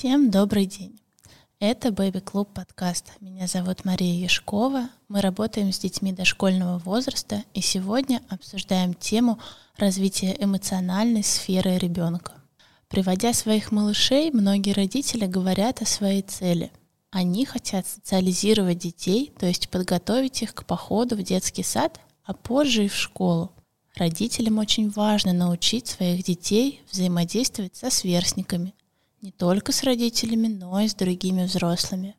Всем добрый день. Это Baby Club подкаст. Меня зовут Мария Яшкова. Мы работаем с детьми дошкольного возраста и сегодня обсуждаем тему развития эмоциональной сферы ребенка. Приводя своих малышей, многие родители говорят о своей цели. Они хотят социализировать детей, то есть подготовить их к походу в детский сад, а позже и в школу. Родителям очень важно научить своих детей взаимодействовать со сверстниками, не только с родителями, но и с другими взрослыми.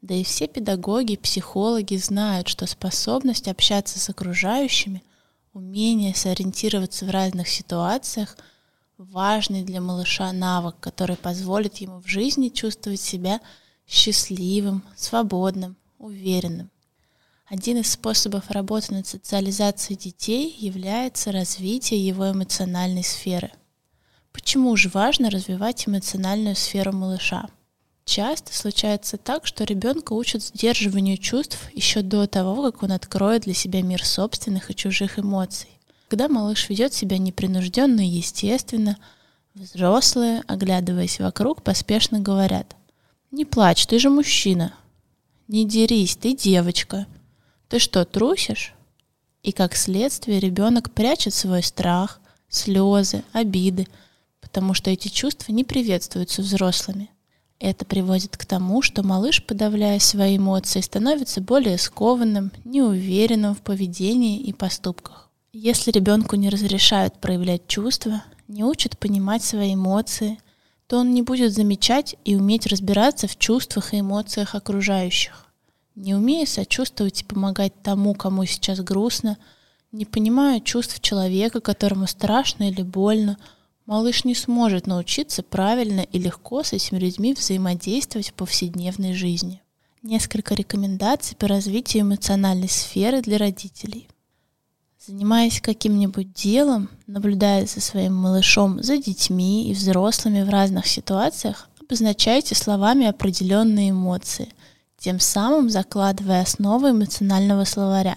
Да и все педагоги, психологи знают, что способность общаться с окружающими, умение сориентироваться в разных ситуациях – важный для малыша навык, который позволит ему в жизни чувствовать себя счастливым, свободным, уверенным. Один из способов работы над социализацией детей является развитие его эмоциональной сферы – Почему же важно развивать эмоциональную сферу малыша? Часто случается так, что ребенка учат сдерживанию чувств еще до того, как он откроет для себя мир собственных и чужих эмоций. Когда малыш ведет себя непринужденно и естественно, взрослые, оглядываясь вокруг, поспешно говорят «Не плачь, ты же мужчина», «Не дерись, ты девочка», «Ты что, трусишь?» И как следствие ребенок прячет свой страх, слезы, обиды – потому что эти чувства не приветствуются взрослыми. Это приводит к тому, что малыш, подавляя свои эмоции, становится более скованным, неуверенным в поведении и поступках. Если ребенку не разрешают проявлять чувства, не учат понимать свои эмоции, то он не будет замечать и уметь разбираться в чувствах и эмоциях окружающих. Не умея сочувствовать и помогать тому, кому сейчас грустно, не понимая чувств человека, которому страшно или больно, Малыш не сможет научиться правильно и легко с этими людьми взаимодействовать в повседневной жизни. Несколько рекомендаций по развитию эмоциональной сферы для родителей. Занимаясь каким-нибудь делом, наблюдая за своим малышом, за детьми и взрослыми в разных ситуациях, обозначайте словами определенные эмоции, тем самым закладывая основы эмоционального словаря.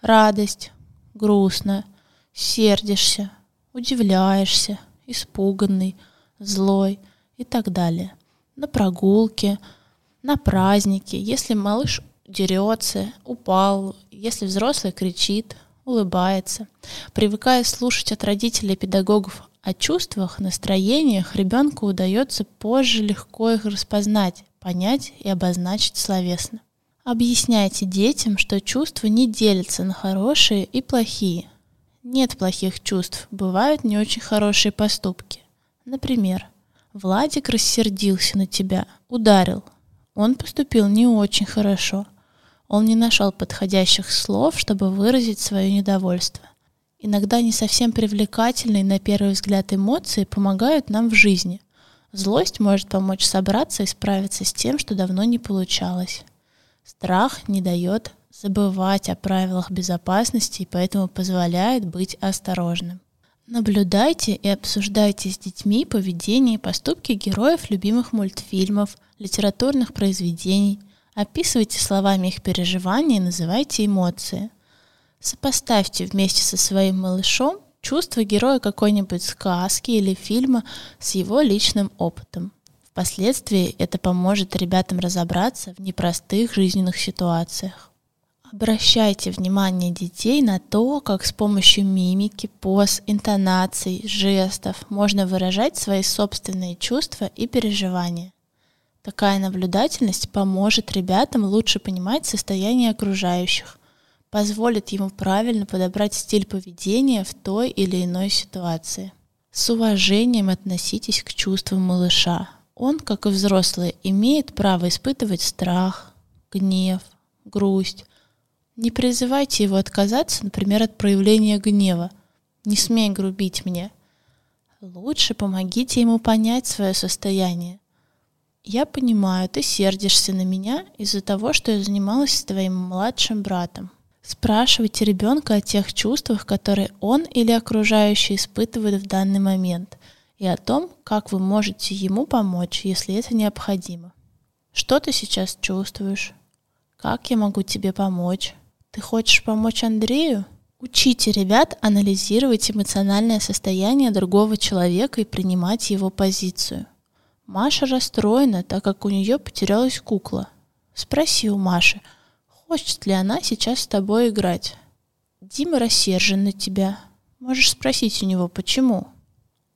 Радость, грустно, сердишься, удивляешься, испуганный, злой и так далее. На прогулке, на празднике, если малыш дерется, упал, если взрослый кричит, улыбается. Привыкая слушать от родителей и педагогов о чувствах, настроениях, ребенку удается позже легко их распознать, понять и обозначить словесно. Объясняйте детям, что чувства не делятся на хорошие и плохие, нет плохих чувств, бывают не очень хорошие поступки. Например, Владик рассердился на тебя, ударил. Он поступил не очень хорошо. Он не нашел подходящих слов, чтобы выразить свое недовольство. Иногда не совсем привлекательные на первый взгляд эмоции помогают нам в жизни. Злость может помочь собраться и справиться с тем, что давно не получалось. Страх не дает забывать о правилах безопасности и поэтому позволяет быть осторожным. Наблюдайте и обсуждайте с детьми поведение и поступки героев любимых мультфильмов, литературных произведений. Описывайте словами их переживания и называйте эмоции. Сопоставьте вместе со своим малышом чувства героя какой-нибудь сказки или фильма с его личным опытом. Впоследствии это поможет ребятам разобраться в непростых жизненных ситуациях. Обращайте внимание детей на то, как с помощью мимики, поз, интонаций, жестов можно выражать свои собственные чувства и переживания. Такая наблюдательность поможет ребятам лучше понимать состояние окружающих, позволит ему правильно подобрать стиль поведения в той или иной ситуации. С уважением относитесь к чувствам малыша. Он, как и взрослые, имеет право испытывать страх, гнев, грусть, не призывайте его отказаться, например, от проявления гнева. Не смей грубить мне. Лучше помогите ему понять свое состояние. Я понимаю, ты сердишься на меня из-за того, что я занималась с твоим младшим братом. Спрашивайте ребенка о тех чувствах, которые он или окружающие испытывают в данный момент, и о том, как вы можете ему помочь, если это необходимо. Что ты сейчас чувствуешь? Как я могу тебе помочь? Ты хочешь помочь Андрею? Учите ребят анализировать эмоциональное состояние другого человека и принимать его позицию. Маша расстроена, так как у нее потерялась кукла. Спроси у Маши, хочет ли она сейчас с тобой играть. Дима рассержен на тебя. Можешь спросить у него, почему.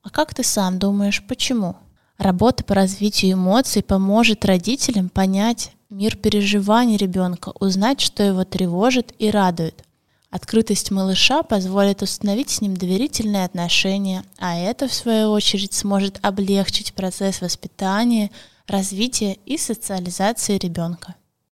А как ты сам думаешь, почему? Работа по развитию эмоций поможет родителям понять мир переживаний ребенка, узнать, что его тревожит и радует. Открытость малыша позволит установить с ним доверительные отношения, а это, в свою очередь, сможет облегчить процесс воспитания, развития и социализации ребенка.